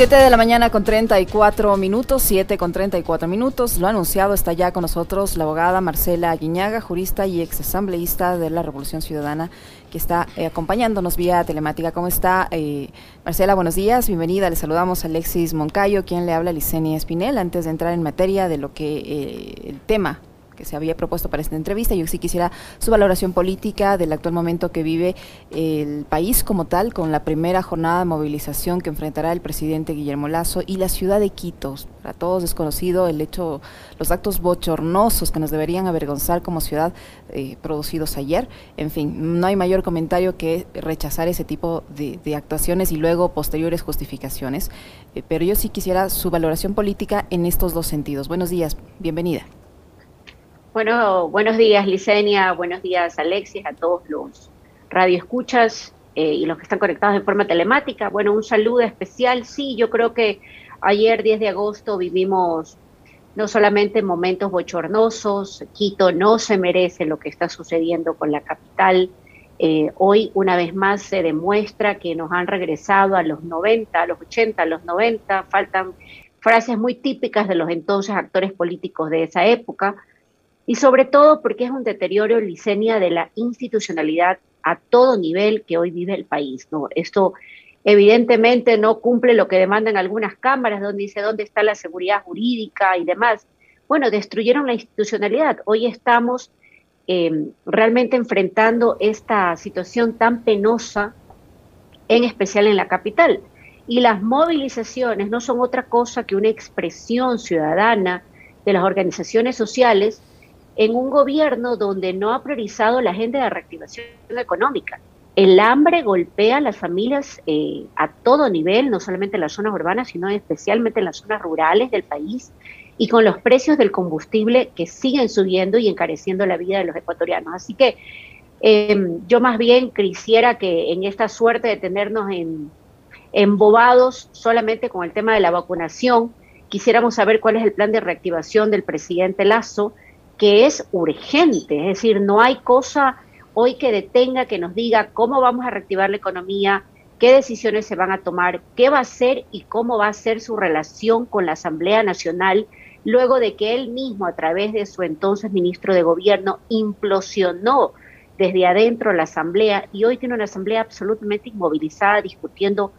7 de la mañana con 34 minutos, 7 con 34 minutos. Lo anunciado, está ya con nosotros la abogada Marcela Guiñaga, jurista y ex asambleísta de la Revolución Ciudadana, que está eh, acompañándonos vía telemática. ¿Cómo está? Eh, Marcela, buenos días, bienvenida. Le saludamos a Alexis Moncayo, quien le habla a Licenia Espinel. Antes de entrar en materia de lo que eh, el tema que se había propuesto para esta entrevista. Yo sí quisiera su valoración política del actual momento que vive el país como tal, con la primera jornada de movilización que enfrentará el presidente Guillermo Lazo y la ciudad de Quito. Para todos desconocido el hecho, los actos bochornosos que nos deberían avergonzar como ciudad eh, producidos ayer. En fin, no hay mayor comentario que rechazar ese tipo de, actuaciones y luego posteriores justificaciones. Eh, pero yo sí quisiera su valoración política en estos dos sentidos. Buenos días, bienvenida. Bueno, buenos días, Licenia, buenos días, Alexis, a todos los radioescuchas eh, y los que están conectados de forma telemática. Bueno, un saludo especial. Sí, yo creo que ayer, 10 de agosto, vivimos no solamente momentos bochornosos, Quito no se merece lo que está sucediendo con la capital. Eh, hoy, una vez más, se demuestra que nos han regresado a los 90, a los 80, a los 90. Faltan frases muy típicas de los entonces actores políticos de esa época y sobre todo porque es un deterioro licenia de la institucionalidad a todo nivel que hoy vive el país. ¿no? Esto evidentemente no cumple lo que demandan algunas cámaras, donde dice dónde está la seguridad jurídica y demás. Bueno, destruyeron la institucionalidad. Hoy estamos em, realmente enfrentando esta situación tan penosa, en especial en la capital. Y las movilizaciones no son otra cosa que una expresión ciudadana de las organizaciones sociales en un gobierno donde no ha priorizado la agenda de reactivación económica. El hambre golpea a las familias eh, a todo nivel, no solamente en las zonas urbanas, sino especialmente en las zonas rurales del país, y con los precios del combustible que siguen subiendo y encareciendo la vida de los ecuatorianos. Así que em, yo más bien quisiera que en esta suerte de tenernos en, embobados solamente con el tema de la vacunación, quisiéramos saber cuál es el plan de reactivación del presidente Lazo, que es urgente, es decir, no hay cosa hoy que detenga, que nos diga cómo vamos a reactivar la economía, qué decisiones se van a tomar, qué va a ser y cómo va a ser su relación con la Asamblea Nacional, luego de que él mismo, a través de su entonces ministro de Gobierno, implosionó desde adentro la Asamblea y hoy tiene una Asamblea absolutamente inmovilizada discutiendo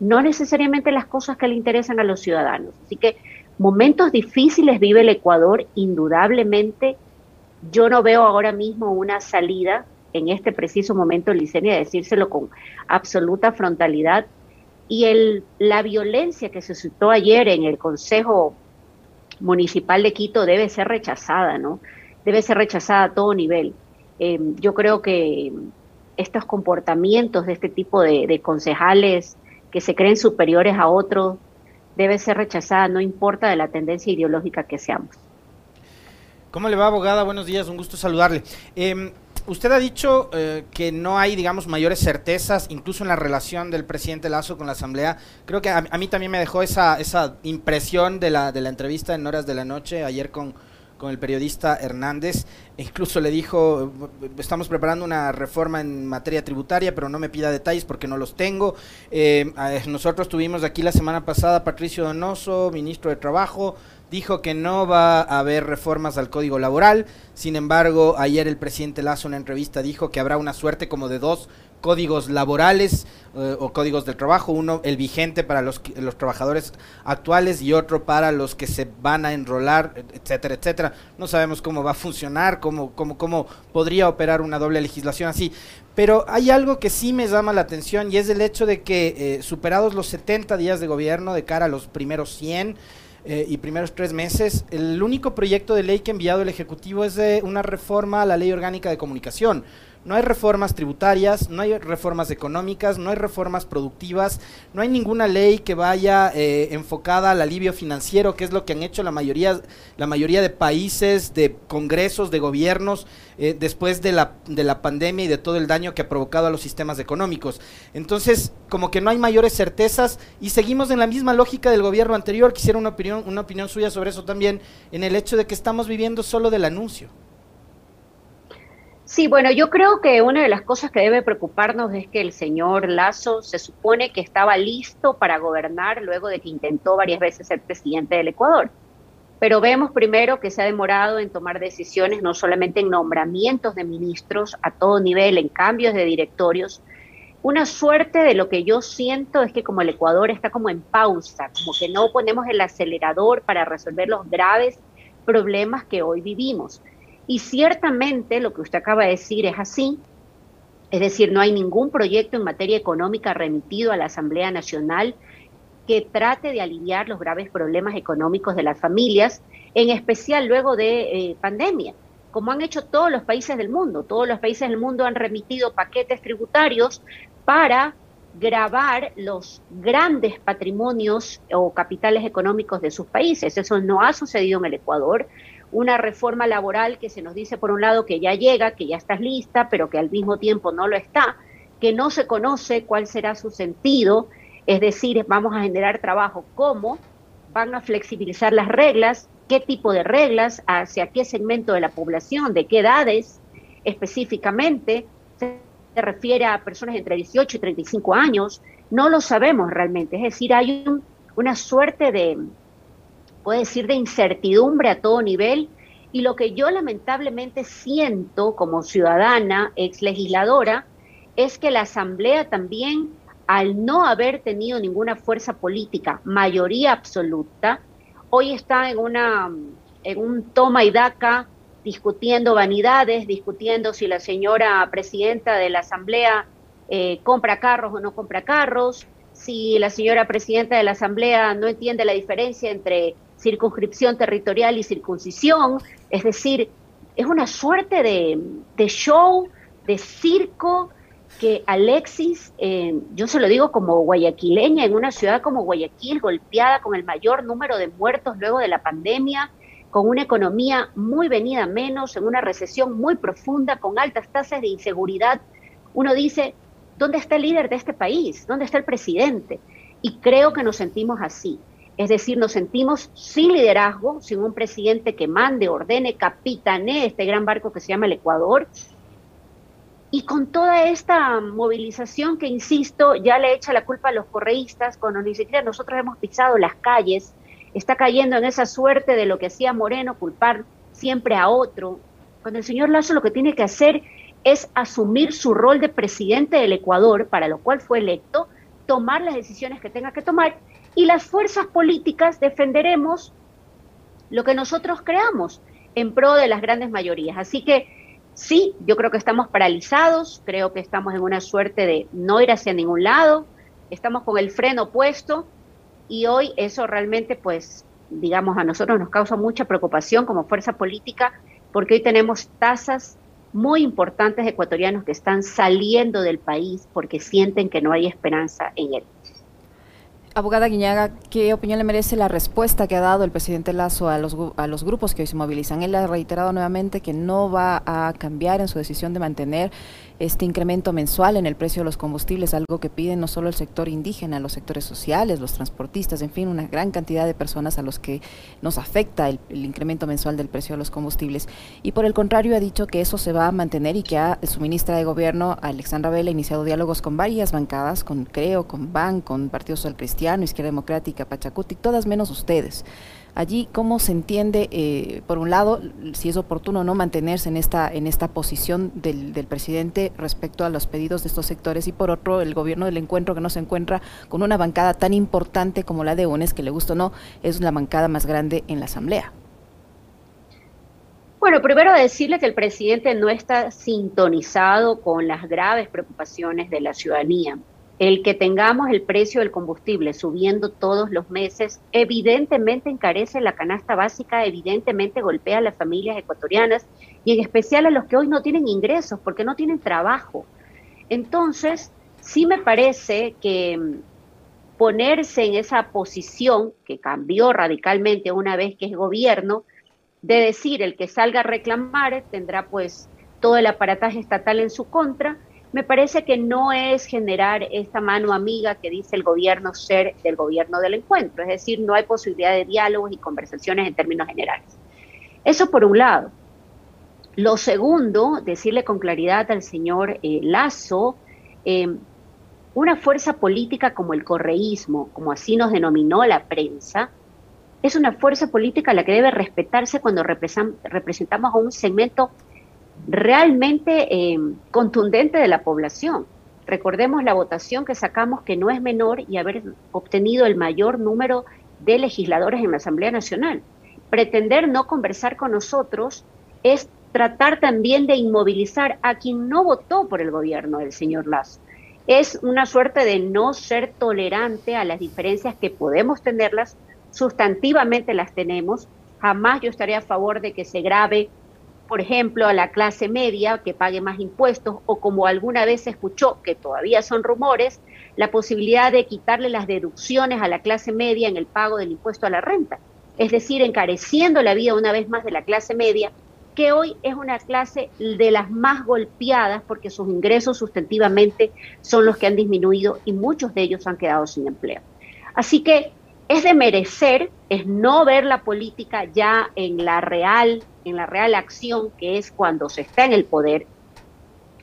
no necesariamente las cosas que le interesan a los ciudadanos. Así que Momentos difíciles vive el Ecuador, indudablemente. Yo no veo ahora mismo una salida en este preciso momento, Licenia, decírselo con absoluta frontalidad. Y la violencia que se suscitó ayer en el Consejo Municipal de Quito debe ser rechazada, ¿no? Debe ser rechazada a todo nivel. Em, yo creo que estos comportamientos de este tipo de concejales que se creen superiores a otros debe ser rechazada, no importa de la tendencia ideológica que seamos. ¿Cómo le va, abogada? Buenos días, un gusto saludarle. Em, usted ha dicho eh, que no hay, digamos, mayores certezas, incluso en la relación del presidente Lazo con la Asamblea. Creo que a, mí también me dejó esa, esa impresión de la, de la entrevista en horas de la noche ayer con, con el periodista Hernández. Incluso le dijo, estamos preparando una reforma en materia tributaria, pero no me pida detalles porque no los tengo. Eh, nosotros tuvimos aquí la semana pasada Patricio Donoso, ministro de Trabajo, dijo que no va a haber reformas al código laboral. Sin embargo, ayer el presidente Lazo en una entrevista dijo que habrá una suerte como de dos códigos laborales eh, o códigos del trabajo, uno el vigente para los, los trabajadores actuales y otro para los que se van a enrolar, etcétera, etcétera. No sabemos cómo va a funcionar, cómo, cómo, cómo podría operar una doble legislación así. Pero hay algo que sí me llama la atención y es el hecho de que eh, superados los 70 días de gobierno de cara a los primeros 100, eh, y primeros tres meses, el único proyecto de ley que ha enviado el Ejecutivo es de una reforma a la Ley Orgánica de Comunicación. No hay reformas tributarias, no hay reformas económicas, no hay reformas productivas, no hay ninguna ley que vaya eh, enfocada al alivio financiero, que es lo que han hecho la mayoría, la mayoría de países, de congresos, de gobiernos, eh, después de la, de la pandemia y de todo el daño que ha provocado a los sistemas económicos. Entonces, como que no hay mayores certezas y seguimos en la misma lógica del gobierno anterior. Quisiera una opinión, una opinión suya sobre eso también, en el hecho de que estamos viviendo solo del anuncio. Sí, bueno, yo creo que una de las cosas que debe preocuparnos es que el señor Lazo se supone que estaba listo para gobernar luego de que intentó varias veces ser presidente del Ecuador. Pero vemos primero que se ha demorado en tomar decisiones, no solamente en nombramientos de ministros a todo nivel, en cambios de directorios. Una suerte de lo que yo siento es que como el Ecuador está como en pausa, como que no ponemos el acelerador para resolver los graves problemas que hoy vivimos. Y ciertamente lo que usted acaba de decir es así, es decir, no hay ningún proyecto en materia económica remitido a la Asamblea Nacional que trate de aliviar los graves problemas económicos de las familias, en especial luego de eh, pandemia, como han hecho todos los países del mundo. Todos los países del mundo han remitido paquetes tributarios para grabar los grandes patrimonios o capitales económicos de sus países. Eso no ha sucedido en el Ecuador una reforma laboral que se nos dice por un lado que ya llega, que ya estás lista, pero que al mismo tiempo no lo está, que no se conoce cuál será su sentido, es decir, vamos a generar trabajo, cómo van a flexibilizar las reglas, qué tipo de reglas, hacia qué segmento de la población, de qué edades específicamente, se refiere a personas entre 18 y 35 años, no lo sabemos realmente, es decir, hay una suerte de, puede decir, de incertidumbre a todo nivel. Y lo que yo lamentablemente siento como ciudadana, ex legisladora, es que la Asamblea también, al no haber tenido ninguna fuerza política, mayoría absoluta, hoy está en, una, en un toma y daca discutiendo vanidades, discutiendo si la señora presidenta de la Asamblea eh, compra carros o no compra carros, si la señora presidenta de la Asamblea no entiende la diferencia entre circunscripción territorial y circuncisión, es decir, es una suerte de, show, de circo que Alexis, eh, yo se lo digo como guayaquileña, en una ciudad como Guayaquil, golpeada con el mayor número de muertos luego de la pandemia, con una economía muy venida menos, en una recesión muy profunda, con altas tasas de inseguridad, uno dice, ¿dónde está el líder de este país? ¿Dónde está el presidente? Y creo que nos sentimos así. Es decir, nos sentimos sin liderazgo, sin un presidente que mande, ordene, capitanee este gran barco que se llama el Ecuador. Y con toda esta movilización que, insisto, ya le echa la culpa a los correístas, cuando ni siquiera nosotros hemos pisado las calles, está cayendo en esa suerte de lo que hacía Moreno, culpar siempre a otro, cuando el señor Lazo lo que tiene que hacer es asumir su rol de presidente del Ecuador, para lo cual fue electo, tomar las decisiones que tenga que tomar y las fuerzas políticas defenderemos lo que nosotros creamos en pro de las grandes mayorías. Así que sí, yo creo que estamos paralizados, creo que estamos en una suerte de no ir hacia ningún lado, estamos con el freno puesto y hoy eso realmente pues digamos a nosotros nos causa mucha preocupación como fuerza política porque hoy tenemos tasas muy importantes de ecuatorianos que están saliendo del país porque sienten que no hay esperanza en él. Abogada Guiñaga, ¿qué opinión le merece la respuesta que ha dado el presidente Lazo a los, a los grupos que hoy se movilizan? Él ha reiterado nuevamente que no va a cambiar en su decisión de mantener este incremento mensual en el precio de los combustibles, algo que piden no solo el sector indígena, los sectores sociales, los transportistas, en fin, una gran cantidad de personas a los que nos afecta el, incremento mensual del precio de los combustibles. Y por el contrario, ha dicho que eso se va a mantener y que ha, su ministra de Gobierno, Alexandra Vela, ha iniciado diálogos con varias bancadas, con CREO, con BAN, con Partido Social Cristiano, Izquierda Democrática, Pachacuti, todas menos ustedes. Allí, ¿cómo se entiende, eh, por un lado, si es oportuno o no mantenerse en esta, en esta posición del, del, presidente respecto a los pedidos de estos sectores y por otro, el gobierno del encuentro que no se encuentra con una bancada tan importante como la de UNES, que le gusta o no, es la bancada más grande en la Asamblea? Bueno, primero decirle que el presidente no está sintonizado con las graves preocupaciones de la ciudadanía. El que tengamos el precio del combustible subiendo todos los meses, evidentemente encarece la canasta básica, evidentemente golpea a las familias ecuatorianas y en especial a los que hoy no tienen ingresos porque no tienen trabajo. Entonces, sí me parece que mm, ponerse en esa posición que cambió radicalmente una vez que es gobierno, de decir el que salga a reclamar tendrá pues todo el aparataje estatal en su contra me parece que no es generar esta mano amiga que dice el gobierno ser del gobierno del encuentro, es decir, no hay posibilidad de diálogos y conversaciones en términos generales. Eso por un lado. Lo segundo, decirle con claridad al señor eh, Lazo, em, una fuerza política como el correísmo, como así nos denominó la prensa, es una fuerza política a la que debe respetarse cuando representamos a un segmento realmente em, contundente de la población. Recordemos la votación que sacamos, que no es menor, y haber obtenido el mayor número de legisladores en la Asamblea Nacional. Pretender no conversar con nosotros es tratar también de inmovilizar a quien no votó por el gobierno del señor Lazo. Es una suerte de no ser tolerante a las diferencias que podemos tenerlas, sustantivamente las tenemos. Jamás yo estaré a favor de que se grave, por ejemplo, a la clase media que pague más impuestos o como alguna vez se escuchó, que todavía son rumores, la posibilidad de quitarle las deducciones a la clase media en el pago del impuesto a la renta. Es decir, encareciendo la vida una vez más de la clase media que hoy es una clase de las más golpeadas porque sus ingresos sustantivamente son los que han disminuido y muchos de ellos han quedado sin empleo. Así que es de merecer, es no ver la política ya en la real, en la real acción que es cuando se está en el poder.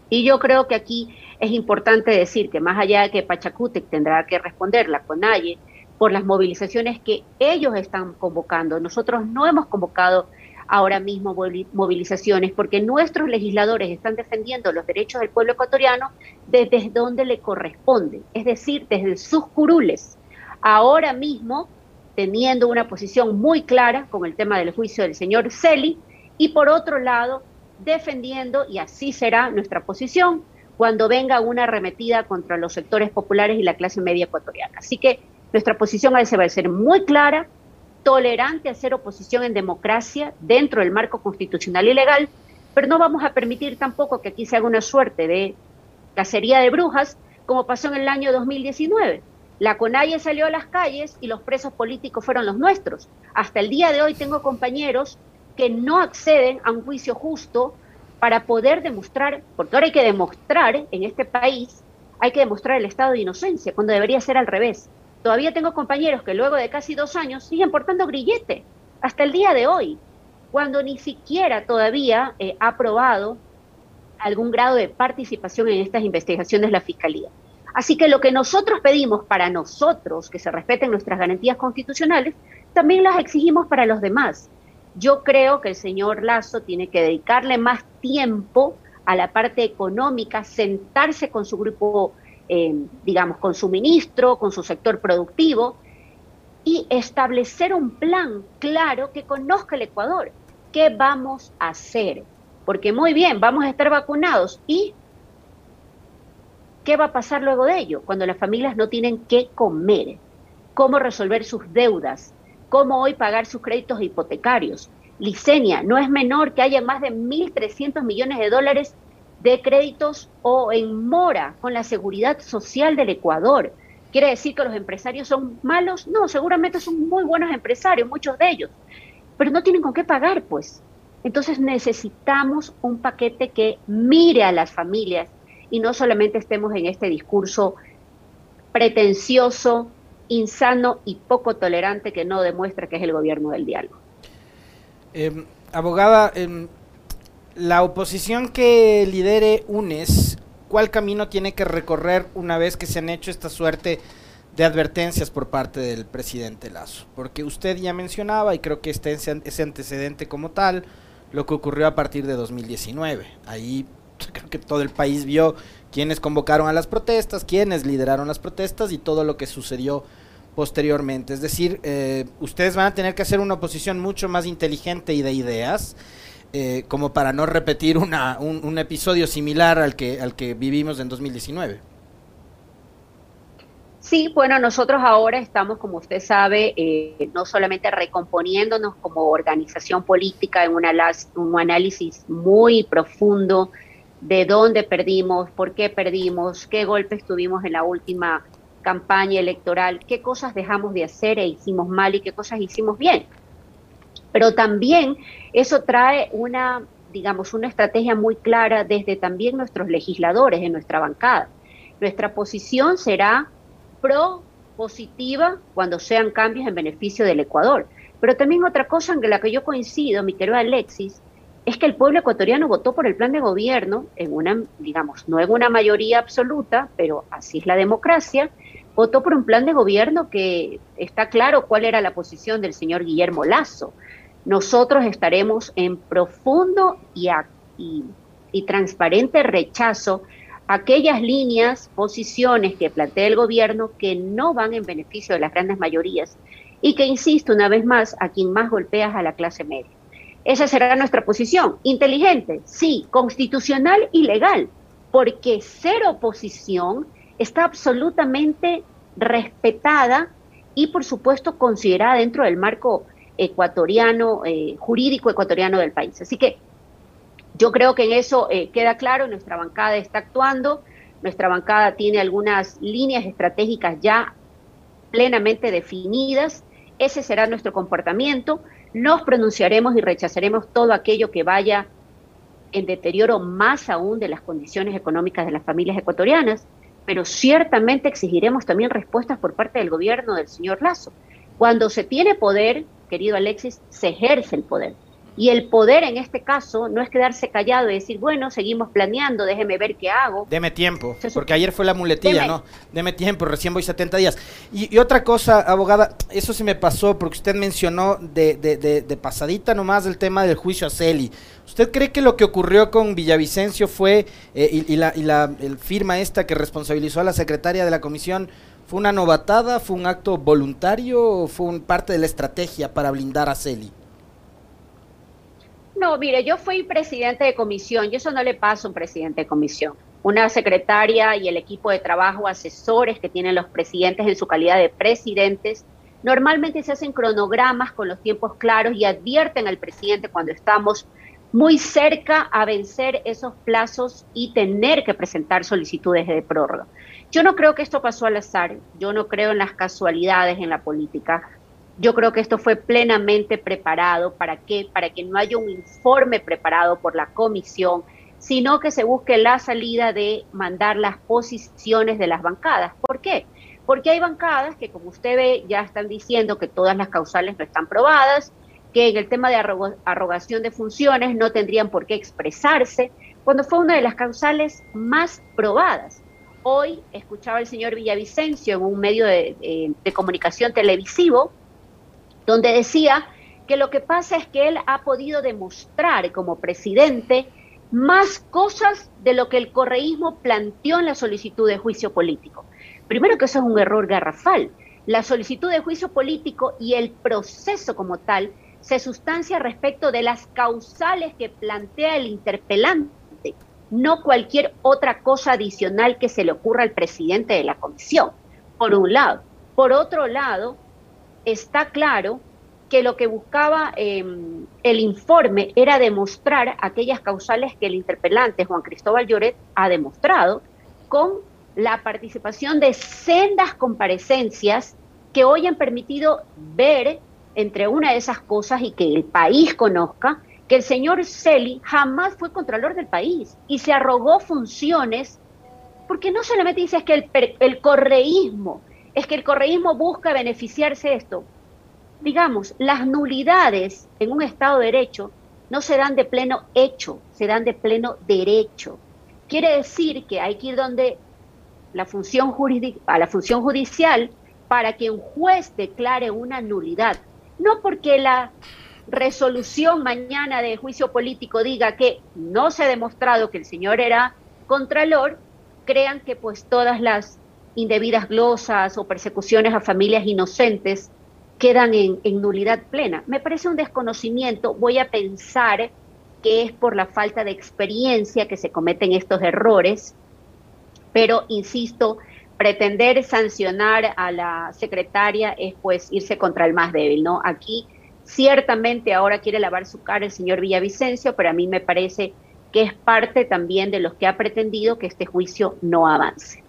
Y yo creo que aquí es importante decir que más allá de que Pachacútec tendrá que responder la CONAIE por las movilizaciones que ellos están convocando, nosotros no hemos convocado ahora mismo movilizaciones, porque nuestros legisladores están defendiendo los derechos del pueblo ecuatoriano desde donde le corresponde, es decir, desde sus curules. Ahora mismo, teniendo una posición muy clara con el tema del juicio del señor Celi, y por otro lado, defendiendo, y así será nuestra posición, cuando venga una arremetida contra los sectores populares y la clase media ecuatoriana. Así que nuestra posición a va a ser muy clara, tolerante a hacer oposición en democracia dentro del marco constitucional y legal, pero no vamos a permitir tampoco que aquí se haga una suerte de cacería de brujas, como pasó en el año 2019. La CONAIE salió a las calles y los presos políticos fueron los nuestros. Hasta el día de hoy tengo compañeros que no acceden a un juicio justo para poder demostrar, porque ahora hay que demostrar en este país, hay que demostrar el estado de inocencia, cuando debería ser al revés. Todavía tengo compañeros que luego de casi dos años siguen portando grillete, hasta el día de hoy, cuando ni siquiera todavía eh, ha aprobado algún grado de participación en estas investigaciones la Fiscalía. Así que lo que nosotros pedimos para nosotros, que se respeten nuestras garantías constitucionales, también las exigimos para los demás. Yo creo que el señor Lazo tiene que dedicarle más tiempo a la parte económica, sentarse con su grupo eh, digamos, con su ministro, con su sector productivo, y establecer un plan claro que conozca el Ecuador. ¿Qué vamos a hacer? Porque muy bien, vamos a estar vacunados y ¿qué va a pasar luego de ello? Cuando las familias no tienen qué comer, cómo resolver sus deudas, cómo hoy pagar sus créditos hipotecarios. Licenia, no es menor que haya más de 1.300 millones de dólares de créditos o en mora con la seguridad social del Ecuador. ¿Quiere decir que los empresarios son malos? No, seguramente son muy buenos empresarios, muchos de ellos, pero no tienen con qué pagar, pues. Entonces necesitamos un paquete que mire a las familias y no solamente estemos en este discurso pretencioso, insano y poco tolerante que no demuestra que es el gobierno del diálogo. Em, abogada, em, la oposición que lidere UNES, ¿cuál camino tiene que recorrer una vez que se han hecho esta suerte de advertencias por parte del presidente Lazo? Porque usted ya mencionaba, y creo que este ese antecedente como tal, lo que ocurrió a partir de 2019. Ahí creo que todo el país vio quiénes convocaron a las protestas, quiénes lideraron las protestas y todo lo que sucedió posteriormente. Es decir, eh, ustedes van a tener que hacer una oposición mucho más inteligente y de ideas eh, como para no repetir una, un, episodio similar al que, al que vivimos en 2019. Sí, bueno, nosotros ahora estamos, como usted sabe, eh, no solamente recomponiéndonos como organización política en una, un análisis muy profundo de dónde perdimos, por qué perdimos, qué golpes tuvimos en la última campaña electoral, qué cosas dejamos de hacer e hicimos mal y qué cosas hicimos bien. Pero también eso trae una, digamos, una estrategia muy clara desde también nuestros legisladores en nuestra bancada. Nuestra posición será pro positiva cuando sean cambios en beneficio del Ecuador. Pero también otra cosa en la que yo coincido, mi querido Alexis, es que el pueblo ecuatoriano votó por el plan de gobierno en una, digamos, no en una mayoría absoluta, pero así es la democracia, votó por un plan de gobierno que está claro cuál era la posición del señor Guillermo Lazo. Nosotros estaremos en profundo y, y, transparente rechazo a aquellas líneas, posiciones que plantea el gobierno que no van en beneficio de las grandes mayorías y que, insisto una vez más, a quien más golpeas a la clase media. Esa será nuestra posición. Inteligente, sí, constitucional y legal, porque ser oposición está absolutamente respetada y, por supuesto, considerada dentro del marco ecuatoriano, eh, jurídico ecuatoriano del país. Así que yo creo que en eso eh, queda claro, nuestra bancada está actuando, nuestra bancada tiene algunas líneas estratégicas ya plenamente definidas, ese será nuestro comportamiento nos pronunciaremos y rechazaremos todo aquello que vaya en deterioro más aún de las condiciones económicas de las familias ecuatorianas, pero ciertamente exigiremos también respuestas por parte del gobierno del señor Lazo. Cuando se tiene poder, querido Alexis, se ejerce el poder. Y el poder en este caso no es quedarse callado y decir, bueno, seguimos planeando, déjeme ver qué hago. Deme tiempo, porque ayer fue la muletilla, ¿no? Deme tiempo, recién voy 70 días. Y, otra cosa, abogada, eso se me pasó porque usted mencionó de, de, de, pasadita nomás el tema del juicio a Celi. ¿Usted cree que lo que ocurrió con Villavicencio fue, eh, y, la, y la el firma esta que responsabilizó a la secretaria de la comisión, fue una novatada, fue un acto voluntario o fue un parte de la estrategia para blindar a Celi? No, mire, yo fui presidente de comisión y eso no le pasa a un presidente de comisión. Una secretaria y el equipo de trabajo, asesores que tienen los presidentes en su calidad de presidentes, normalmente se hacen cronogramas con los tiempos claros y advierten al presidente cuando estamos muy cerca a vencer esos plazos y tener que presentar solicitudes de prórroga. Yo no creo que esto pasó al azar, yo no creo en las casualidades en la política. Yo creo que esto fue plenamente preparado. ¿Para qué? Para que no haya un informe preparado por la comisión, sino que se busque la salida de mandar las posiciones de las bancadas. ¿Por qué? Porque hay bancadas que, como usted ve, ya están diciendo que todas las causales no están probadas, que en el tema de arrogación de funciones no tendrían por qué expresarse, cuando fue una de las causales más probadas. Hoy escuchaba el señor Villavicencio en un medio de, de comunicación televisivo donde decía que lo que pasa es que él ha podido demostrar como presidente más cosas de lo que el correísmo planteó en la solicitud de juicio político. Primero que eso es un error garrafal. La solicitud de juicio político y el proceso como tal se sustancia respecto de las causales que plantea el interpelante, no cualquier otra cosa adicional que se le ocurra al presidente de la comisión, por un lado. Por otro lado, está claro que lo que buscaba em, el informe era demostrar aquellas causales que el interpelante Juan Cristóbal Lloret ha demostrado con la participación de sendas comparecencias que hoy han permitido ver entre una de esas cosas y que el país conozca que el señor Celi jamás fue contralor del país y se arrogó funciones porque no solamente dice es que el correísmo es que el correísmo busca beneficiarse de esto. Digamos, las nulidades en un Estado de Derecho no se dan de pleno hecho, se dan de pleno derecho. Quiere decir que hay que ir donde la función a la función judicial para que un juez declare una nulidad. No porque la resolución mañana de juicio político diga que no se ha demostrado que el señor era contralor, crean que pues todas las indebidas glosas o persecuciones a familias inocentes quedan en, nulidad plena. Me parece un desconocimiento, voy a pensar que es por la falta de experiencia que se cometen estos errores, pero insisto, pretender sancionar a la secretaria es pues irse contra el más débil, ¿no? Aquí ciertamente ahora quiere lavar su cara el señor Villavicencio, pero a mí me parece que es parte también de los que ha pretendido que este juicio no avance.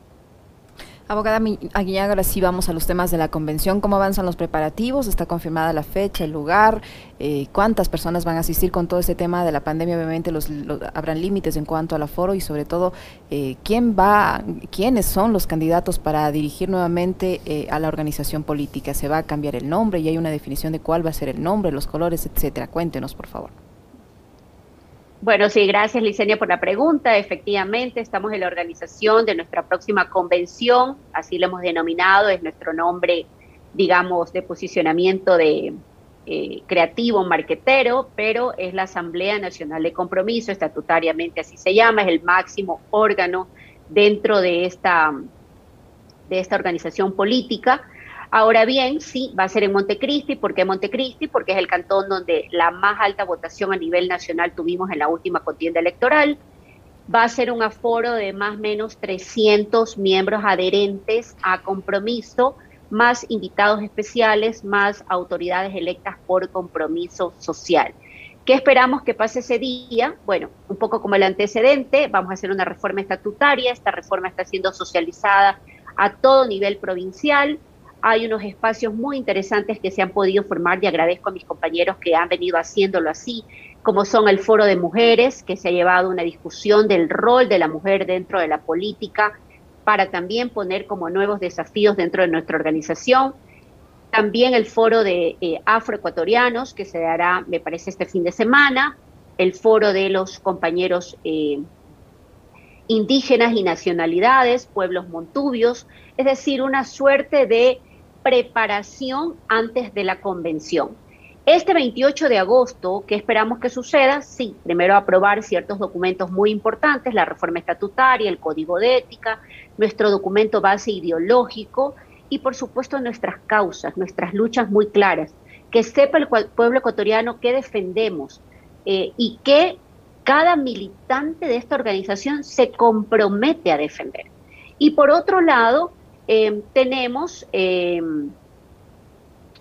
Abogada Aguiñaga, ahora sí vamos a los temas de la convención. ¿Cómo avanzan los preparativos? ¿Está confirmada la fecha, el lugar? Eh, ¿Cuántas personas van a asistir con todo este tema de la pandemia? Obviamente los, habrán límites en cuanto al aforo y sobre todo, eh, ¿quién va, quiénes son los candidatos para dirigir nuevamente eh, a la organización política? ¿Se va a cambiar el nombre? ¿Y hay una definición de cuál va a ser el nombre, los colores, etcétera? Cuéntenos, por favor. Bueno, sí, gracias Licenia por la pregunta. Efectivamente, estamos en la organización de nuestra próxima convención, así lo hemos denominado, es nuestro nombre, digamos, de posicionamiento de eh, creativo, marquetero, pero es la Asamblea Nacional de Compromiso, estatutariamente así se llama, es el máximo órgano dentro de esta, de esta organización política Ahora bien, sí, va a ser en Montecristi. ¿Por qué Montecristi? Porque es el cantón donde la más alta votación a nivel nacional tuvimos en la última contienda electoral. Va a ser un aforo de más o menos 300 miembros adherentes a compromiso, más invitados especiales, más autoridades electas por compromiso social. ¿Qué esperamos que pase ese día? Bueno, un poco como el antecedente, vamos a hacer una reforma estatutaria, esta reforma está siendo socializada a todo nivel provincial, hay unos espacios muy interesantes que se han podido formar y agradezco a mis compañeros que han venido haciéndolo así, como son el Foro de Mujeres, que se ha llevado una discusión del rol de la mujer dentro de la política para también poner como nuevos desafíos dentro de nuestra organización. También el Foro de eh, Afroecuatorianos, que se dará, me parece, este fin de semana. El Foro de los compañeros eh, indígenas y nacionalidades, pueblos montubios, es decir, una suerte de preparación antes de la convención. Este 28 de agosto, ¿qué esperamos que suceda? Sí, primero aprobar ciertos documentos muy importantes, la reforma estatutaria, el código de ética, nuestro documento base ideológico y por supuesto nuestras causas, nuestras luchas muy claras, que sepa el pueblo ecuatoriano qué defendemos eh, y que cada militante de esta organización se compromete a defender. Y por otro lado, Em, tenemos em,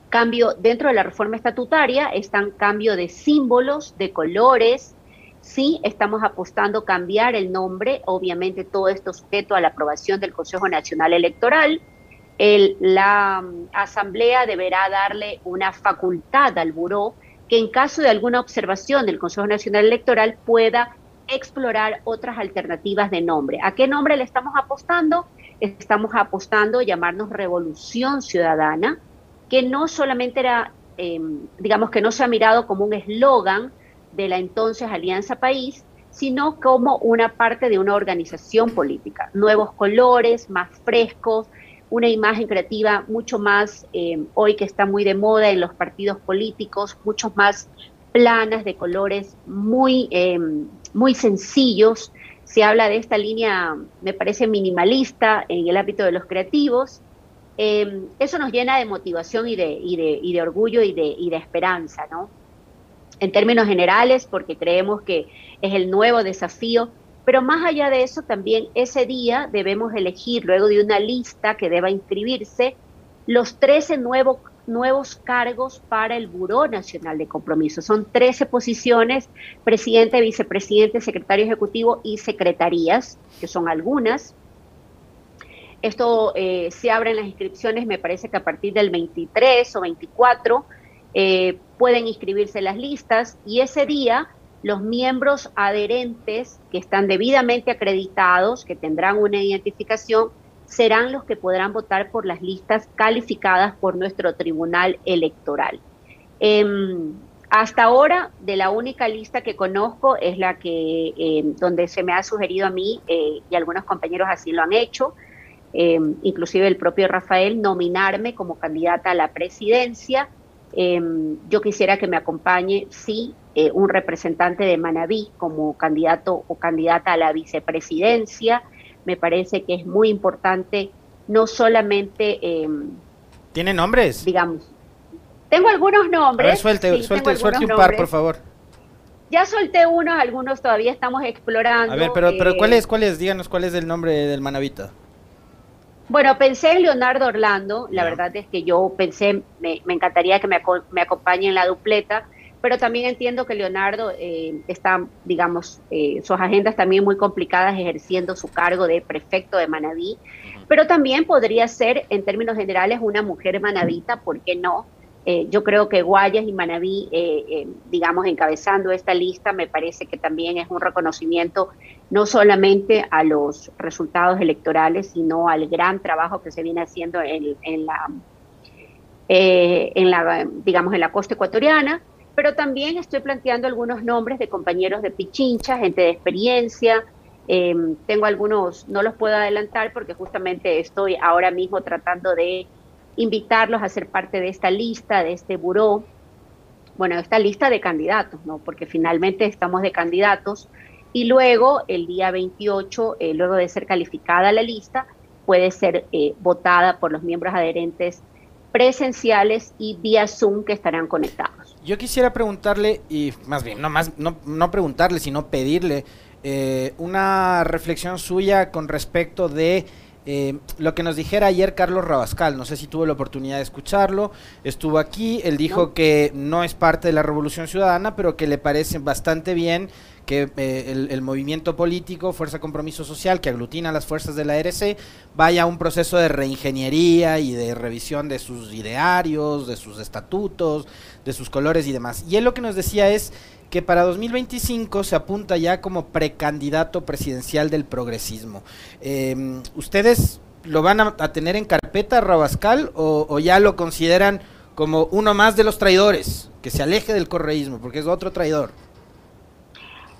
cambio dentro de la reforma estatutaria, están cambio de símbolos, de colores, sí, estamos apostando cambiar el nombre, obviamente todo esto sujeto a la aprobación del Consejo Nacional Electoral. la mm, Asamblea deberá darle una facultad al buró que en caso de alguna observación del Consejo Nacional Electoral pueda explorar otras alternativas de nombre. ¿A qué nombre le estamos apostando? estamos apostando a llamarnos Revolución Ciudadana, que no solamente era, em, digamos que no se ha mirado como un eslogan de la entonces Alianza País, sino como una parte de una organización política. Nuevos colores, más frescos, una imagen creativa mucho más, em, hoy que está muy de moda en los partidos políticos, muchos más planas de colores muy, em, muy sencillos, se habla de esta línea, me parece minimalista en el ámbito de los creativos. Em, eso nos llena de motivación y de, y de, y de orgullo y de, y de esperanza, ¿no? En términos generales, porque creemos que es el nuevo desafío, pero más allá de eso, también ese día debemos elegir, luego de una lista que deba inscribirse, los 13 nuevos nuevos cargos para el Buró Nacional de Compromiso. Son 13 posiciones, presidente, vicepresidente, secretario ejecutivo y secretarías, que son algunas. Esto eh, se abre en las inscripciones, me parece que a partir del 23 o 24 eh, pueden inscribirse las listas y ese día los miembros adherentes que están debidamente acreditados, que tendrán una identificación, serán los que podrán votar por las listas calificadas por nuestro tribunal electoral. Em, hasta ahora, de la única lista que conozco es la que em, donde se me ha sugerido a mí eh, y algunos compañeros así lo han hecho, em, inclusive el propio Rafael, nominarme como candidata a la presidencia. yo quisiera que me acompañe, sí, eh, un representante de Manabí como candidato o candidata a la vicepresidencia me parece que es muy importante no solamente... Eh, ¿Tiene nombres? Digamos. Tengo algunos nombres. suelte, suelte, suelte un par, por favor. Ya solté unos, algunos todavía estamos explorando. A ver, pero, pero ¿cuál es, cuál es? Díganos cuál es el nombre del manavita. Bueno, pensé en Leonardo Orlando, la verdad es que yo pensé, me, me encantaría que me, me acompañe en la dupleta, pero también entiendo que Leonardo eh, está, digamos, eh, sus agendas también muy complicadas ejerciendo su cargo de prefecto de Manabí, pero también podría ser, en términos generales, una mujer manabita, ¿por qué no? Eh, yo creo que Guayas y Manabí, digamos, encabezando esta lista, me parece que también es un reconocimiento no solamente a los resultados electorales, sino al gran trabajo que se viene haciendo en, en la, en la, digamos, en la costa ecuatoriana pero también estoy planteando algunos nombres de compañeros de Pichincha, gente de experiencia. Em, tengo algunos, no los puedo adelantar porque justamente estoy ahora mismo tratando de invitarlos a ser parte de esta lista, de este buró, bueno, esta lista de candidatos, ¿no? Porque finalmente estamos de candidatos y luego el día 28, eh, luego de ser calificada la lista, puede ser eh, votada por los miembros adherentes presenciales y vía Zoom que estarán conectados. Yo quisiera preguntarle, y más bien, no, más, no, no preguntarle, sino pedirle eh, una reflexión suya con respecto de eh, lo que nos dijera ayer Carlos Rabascal, no sé si tuvo la oportunidad de escucharlo, estuvo aquí, él dijo que no es parte de la Revolución Ciudadana, pero que le parece bastante bien que eh, el, movimiento político, Fuerza Compromiso Social, que aglutina las fuerzas de la RC, vaya a un proceso de reingeniería y de revisión de sus idearios, de sus estatutos, de sus colores y demás. Y él lo que nos decía es que para 2025 se apunta ya como precandidato presidencial del progresismo. Em, ¿Ustedes lo van a, tener en carpeta, Rabascal, o, ya lo consideran como uno más de los traidores, que se aleje del correísmo, porque es otro traidor?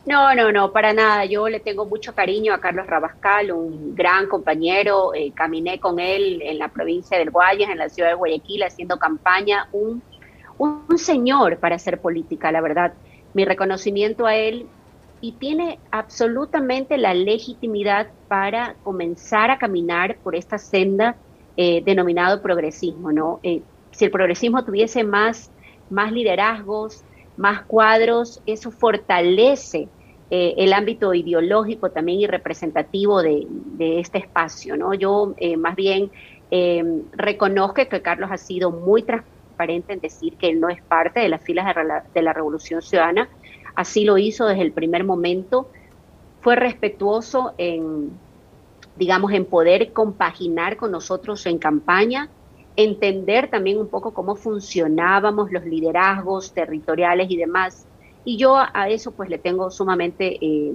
No, no, no, para nada. Yo le tengo mucho cariño a Carlos Rabascal, un gran compañero. Eh, caminé con él en la provincia del Guayas, en la ciudad de Guayaquil, haciendo campaña. Un, un señor para hacer política, la verdad mi reconocimiento a él y tiene absolutamente la legitimidad para comenzar a caminar por esta senda eh, denominado progresismo, ¿no? Eh, si el progresismo tuviese más, más liderazgos, más cuadros, eso fortalece eh, el ámbito ideológico también y representativo de, este espacio, ¿no? Yo más bien reconozco que Carlos ha sido muy transparente en decir que él no es parte de las filas de la, Revolución Ciudadana. Así lo hizo desde el primer momento. Fue respetuoso en, digamos, en poder compaginar con nosotros en campaña, entender también un poco cómo funcionábamos los liderazgos territoriales y demás. Y yo a eso pues le tengo sumamente eh,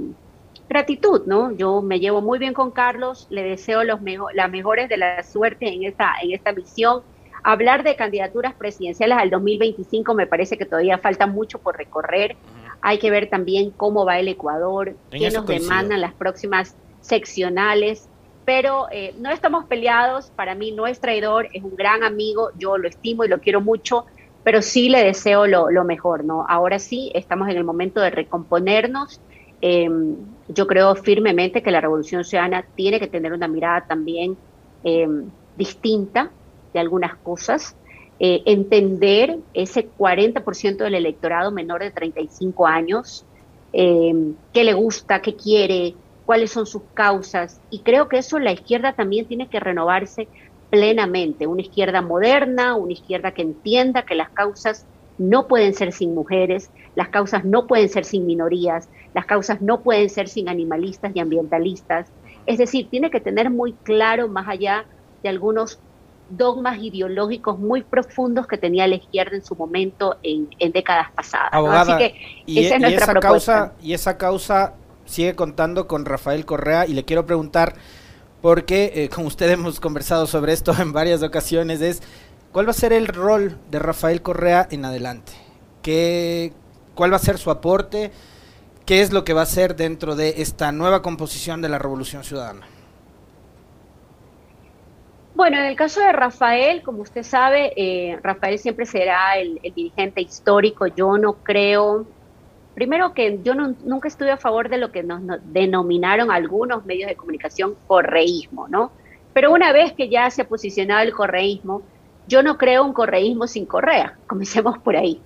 gratitud, ¿no? Yo me llevo muy bien con Carlos, le deseo los las mejores de la suerte en esta, en esta misión Hablar de candidaturas presidenciales al 2025 me parece que todavía falta mucho por recorrer. Hay que ver también cómo va el Ecuador, qué nos demandan las próximas seccionales. Pero eh, no estamos peleados, para mí no es traidor, es un gran amigo, yo lo estimo y lo quiero mucho, pero sí le deseo lo, mejor, ¿no? Ahora sí, estamos en el momento de recomponernos. Em, yo creo firmemente que la Revolución Ciudadana tiene que tener una mirada también em, distinta algunas cosas, eh, entender ese 40% del electorado menor de 35 años, eh, qué le gusta, qué quiere, cuáles son sus causas. Y creo que eso la izquierda también tiene que renovarse plenamente, una izquierda moderna, una izquierda que entienda que las causas no pueden ser sin mujeres, las causas no pueden ser sin minorías, las causas no pueden ser sin animalistas y ambientalistas. Es decir, tiene que tener muy claro, más allá de algunos dogmas ideológicos muy profundos que tenía la izquierda en su momento en, décadas pasadas. Así que y, esa es nuestra esa Causa, y esa causa sigue contando con Rafael Correa y le quiero preguntar, porque eh, con usted hemos conversado sobre esto en varias ocasiones, es ¿cuál va a ser el rol de Rafael Correa en adelante? ¿Qué, ¿Cuál va a ser su aporte? ¿Qué es lo que va a hacer dentro de esta nueva composición de la Revolución Ciudadana? Bueno, en el caso de Rafael, como usted sabe, eh, Rafael siempre será el, dirigente histórico. Yo no creo, primero que yo nunca estuve a favor de lo que nos, denominaron algunos medios de comunicación correísmo, ¿no? Pero una vez que ya se ha posicionado el correísmo, yo no creo un correísmo sin Correa, comencemos por ahí.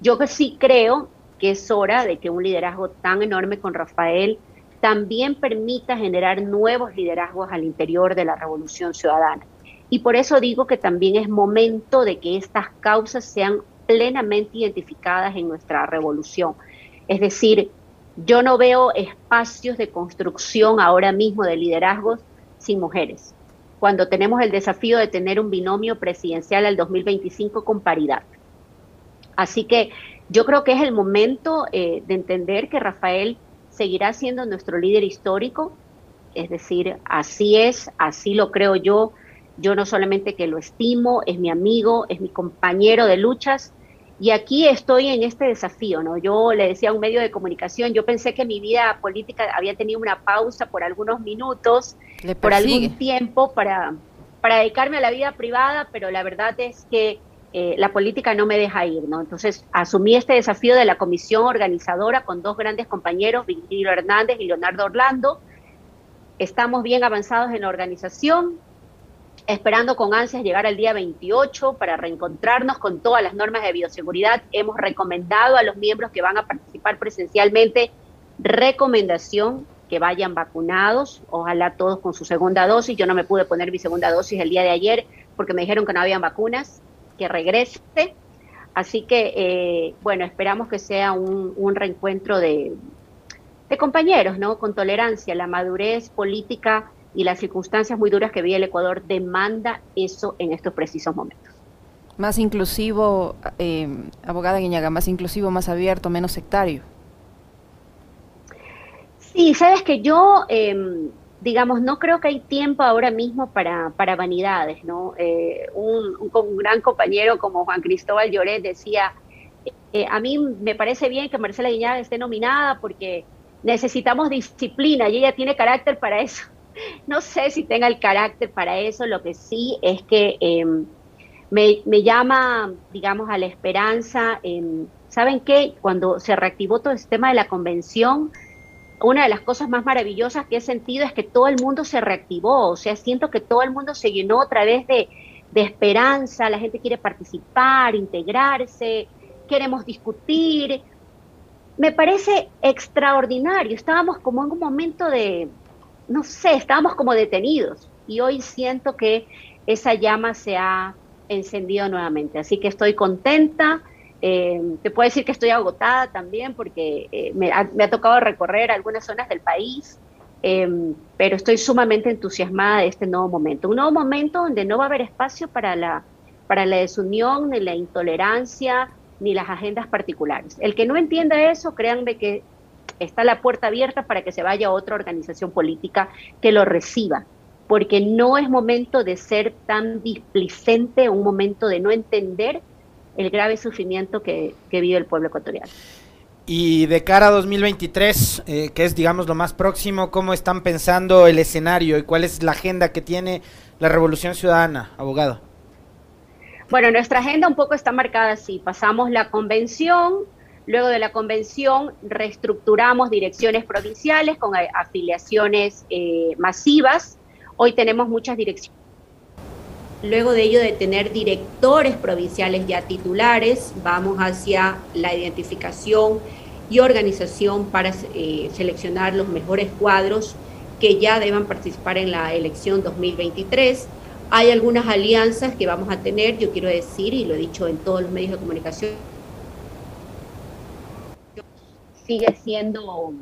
Yo sí creo que es hora de que un liderazgo tan enorme con Rafael también permita generar nuevos liderazgos al interior de la revolución ciudadana. Y por eso digo que también es momento de que estas causas sean plenamente identificadas en nuestra revolución. Es decir, yo no veo espacios de construcción ahora mismo de liderazgos sin mujeres, cuando tenemos el desafío de tener un binomio presidencial al 2025 con paridad. Así que yo creo que es el momento eh, de entender que Rafael seguirá siendo nuestro líder histórico, es decir, así es, así lo creo yo. Yo no solamente que lo estimo, es mi amigo, es mi compañero de luchas Y aquí estoy en este desafío, ¿no? Yo le decía a un medio de comunicación, yo pensé que mi vida política había tenido una pausa por algunos minutos, por algún tiempo para, para dedicarme a la vida privada, pero la verdad es que eh, la política no me deja ir, ¿no? Entonces asumí este desafío de la comisión organizadora con dos grandes compañeros, Virgilio Hernández y Leonardo Orlando. Estamos bien avanzados en la organización, esperando con ansias llegar al día 28 para reencontrarnos con todas las normas de bioseguridad. Hemos recomendado a los miembros que van a participar presencialmente recomendación que vayan vacunados, ojalá todos con su segunda dosis. Yo no me pude poner mi segunda dosis el día de ayer porque me dijeron que no habían vacunas, que regrese. Así que, eh, bueno, esperamos que sea un, reencuentro de, de compañeros, ¿no? Con tolerancia, la madurez política y las circunstancias muy duras que vive el Ecuador demanda eso en estos precisos momentos. Más inclusivo, eh, abogada Guiñaga, más inclusivo, más abierto, menos sectario. Sí, sabes que yo, em, digamos, no creo que hay tiempo ahora mismo para, para vanidades, ¿no? Eh, un, un, gran compañero como Juan Cristóbal Lloret decía, eh, a mí me parece bien que Marcela Guiñaga esté nominada porque necesitamos disciplina y ella tiene carácter para eso no sé si tenga el carácter para eso, lo que sí es que em, me, llama, digamos, a la esperanza. ¿Saben qué? Cuando se reactivó todo el tema de la convención, una de las cosas más maravillosas que he sentido es que todo el mundo se reactivó, o sea, siento que todo el mundo se llenó otra vez de, de esperanza, la gente quiere participar, integrarse, queremos discutir. Me parece extraordinario, estábamos como en un momento de, no sé, estábamos como detenidos y hoy siento que esa llama se ha encendido nuevamente. Así que estoy contenta. Eh, te puedo decir que estoy agotada también porque eh, me, ha, tocado recorrer algunas zonas del país, em, pero estoy sumamente entusiasmada de este nuevo momento. Un nuevo momento donde no va a haber espacio para la, para la desunión, ni la intolerancia, ni las agendas particulares. El que no entienda eso, créanme que está la puerta abierta para que se vaya a otra organización política que lo reciba, porque no es momento de ser tan displicente, un momento de no entender el grave sufrimiento que, vive el pueblo ecuatoriano. Y de cara a 2023, eh, que es digamos lo más próximo, ¿cómo están pensando el escenario y cuál es la agenda que tiene la Revolución Ciudadana, abogado? Bueno, nuestra agenda un poco está marcada así. Pasamos la convención, Luego de la convención reestructuramos direcciones provinciales con afiliaciones eh, masivas. Hoy tenemos muchas direcciones. Luego de ello de tener directores provinciales ya titulares, vamos hacia la identificación y organización para eh, seleccionar los mejores cuadros que ya deban participar en la elección 2023. Hay algunas alianzas que vamos a tener, yo quiero decir, y lo he dicho en todos los medios de comunicación, sigue siendo,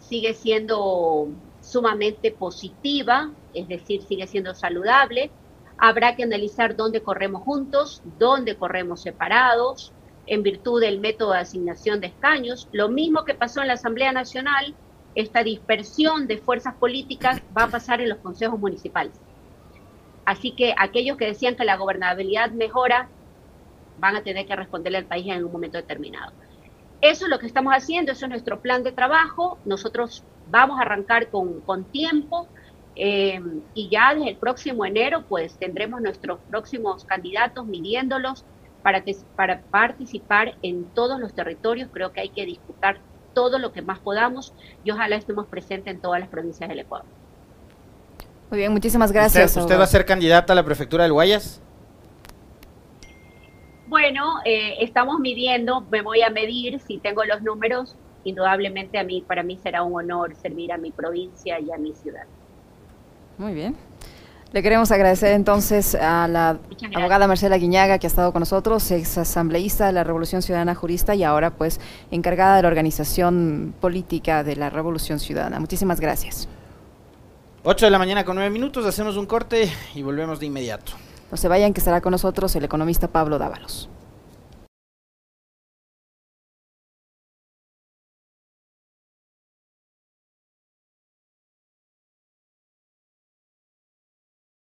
sigue siendo sumamente positiva, es decir, sigue siendo saludable. Habrá que analizar dónde corremos juntos, dónde corremos separados, en virtud del método de asignación de escaños. Lo mismo que pasó en la Asamblea Nacional, esta dispersión de fuerzas políticas va a pasar en los consejos municipales. Así que aquellos que decían que la gobernabilidad mejora van a tener que responderle al país en un momento determinado. Eso es lo que estamos haciendo, eso es nuestro plan de trabajo. Nosotros vamos a arrancar con, con tiempo eh, y ya desde el próximo enero pues tendremos nuestros próximos candidatos midiéndolos para, que, para participar en todos los territorios. Creo que hay que disputar todo lo que más podamos y ojalá estemos presentes en todas las provincias del Ecuador. Muy bien, muchísimas gracias. ¿Usted, va a ser candidata a la prefectura del Guayas? Bueno, eh, estamos midiendo, me voy a medir si tengo los números. Indudablemente a mí, para mí será un honor servir a mi provincia y a mi ciudad. Muy bien. Le queremos agradecer entonces a la abogada Marcela Guiñaga que ha estado con nosotros, ex asambleísta de la Revolución Ciudadana Jurista y ahora pues encargada de la organización política de la Revolución Ciudadana. Muchísimas gracias. 8 de la mañana con 9 minutos, hacemos un corte y volvemos de inmediato. No se vayan, que estará con nosotros el economista Pablo Dávalos.